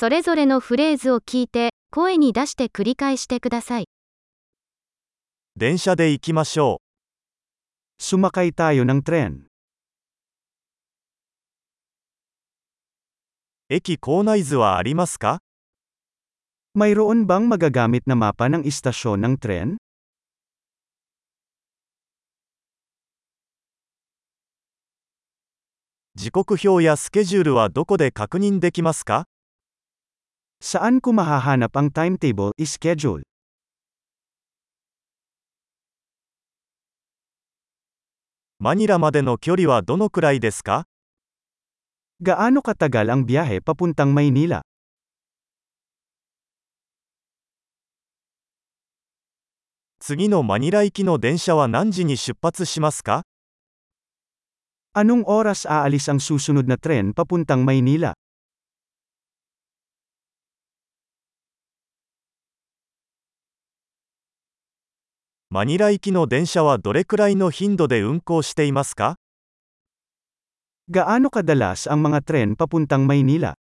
それぞれのフレーズを聞いて、声に出して繰り返してください。電車で行きましょ Sumakay tayo ng tren. う。駅構内図はありますか？Mayroon bang magagamit na mapa ng istasyon ng tren? 時刻表やスケジュールはどこで確認できますか？Saan ko mahahanap ang timetable, schedule? マニラまでの距離はどのくらいですか Gaano katagal ang biyahe papuntang Maynila? 次のマニラ行きの電車は何時に出発しますか Anong oras aalis ang susunod na tren papuntang Maynila? マニラ行きの電車はどれくらいの頻度で運行していますか Gaano kadalas ang mga tren papuntang Maynila?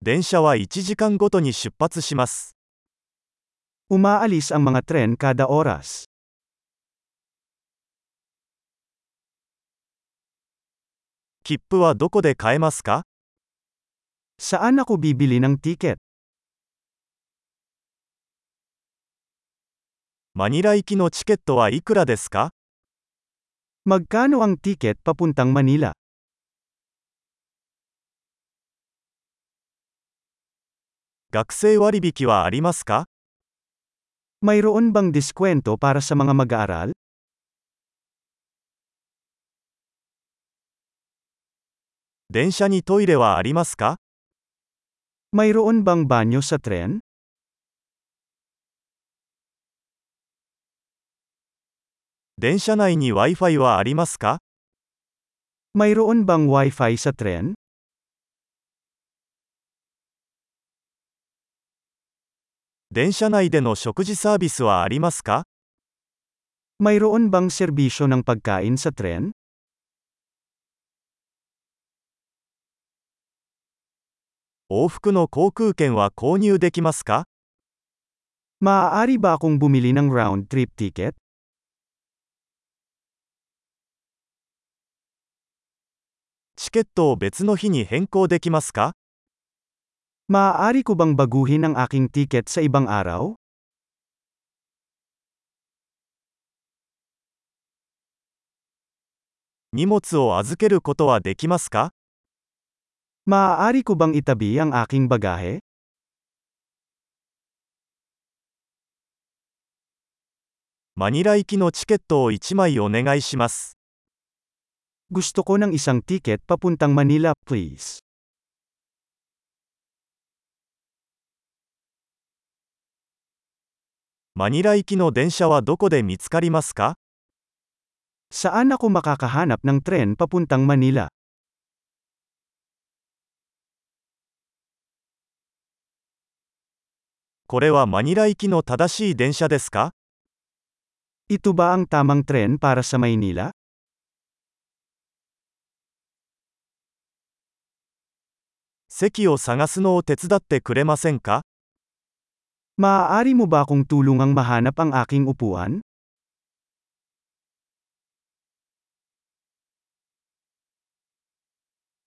電車は1時間ごとに出発します。Umaalis ang mga tren kada oras. 切符はどこで買えますか Saan ako bibili ng tiket? マニラ行きのチケットはいくらですか Magkano ang tiket papuntang Manila? 学生割引はありますか Mayroon bang diskwento para sa mga mag-aaral? 電車にトイレはありますか Mayroon bang banyo sa tren? Densha nai ni Wi-Fi wa arimasu ka? Mayroon bang Wi-Fi sa tren? Densha nai de no shokuji service wa arimasu ka? Mayroon bang serbisyo ng pagkain sa tren? 往復の航空券は購入できますか Maaari ba akong bumili ng round-trip ticket? チケットを別の日に変更できますか Maaari ko bang baguhin ang aking ticket sa ibang araw? 荷物を預けることはできますか Maaari ko bang itabi ang aking bagahe? マニラ行きのチケットを1枚お願いします。 Gusto ko ng isang ticket papuntang Manila, please. マニラ行きの電車はどこで見つかりますか Saan ako makakahanap ng tren papuntang Manila? これはマニラ行きの正しい電車ですか Ito ba ang tamang tren para sa Maynila? 席を探すのを手伝ってくれませんか Maaari mo ba akong tulungang mahanap ang aking upuan?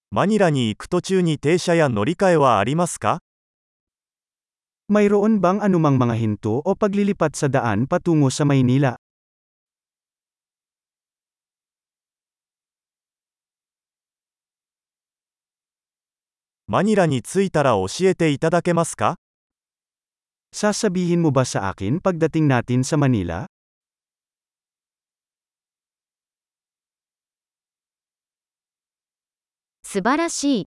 マニラに行く途中に停車や乗り換えはありますか Mayroon bang anumang mga hinto o paglilipat sa daan patungo sa Maynila? マニラに着いたら教えていただけますか Sasabihin mo ba sa akin pagdating natin sa Manila? 素晴らしい。